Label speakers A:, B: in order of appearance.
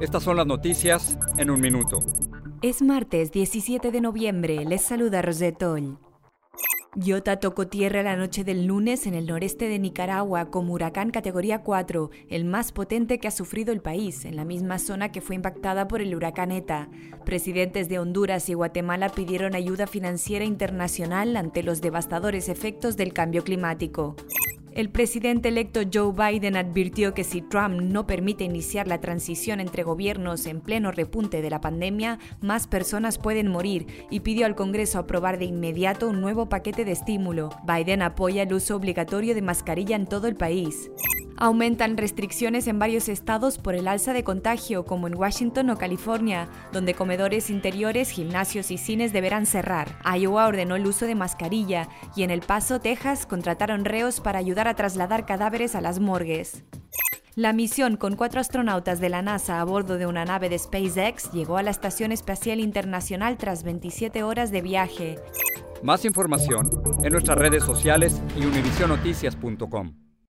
A: estas son las noticias en un minuto.
B: Es martes 17 de noviembre, les saluda Rosetol. Iota tocó tierra la noche del lunes en el noreste de Nicaragua como huracán categoría 4, el más potente que ha sufrido el país, en la misma zona que fue impactada por el huracán ETA. Presidentes de Honduras y Guatemala pidieron ayuda financiera internacional ante los devastadores efectos del cambio climático. El presidente electo Joe Biden advirtió que si Trump no permite iniciar la transición entre gobiernos en pleno repunte de la pandemia, más personas pueden morir y pidió al Congreso aprobar de inmediato un nuevo paquete de estímulo. Biden apoya el uso obligatorio de mascarilla en todo el país. Aumentan restricciones en varios estados por el alza de contagio, como en Washington o California, donde comedores interiores, gimnasios y cines deberán cerrar. Iowa ordenó el uso de mascarilla y en El Paso, Texas, contrataron reos para ayudar a trasladar cadáveres a las morgues. La misión con cuatro astronautas de la NASA a bordo de una nave de SpaceX llegó a la Estación Espacial Internacional tras 27 horas de viaje.
A: Más información en nuestras redes sociales y univisionoticias.com.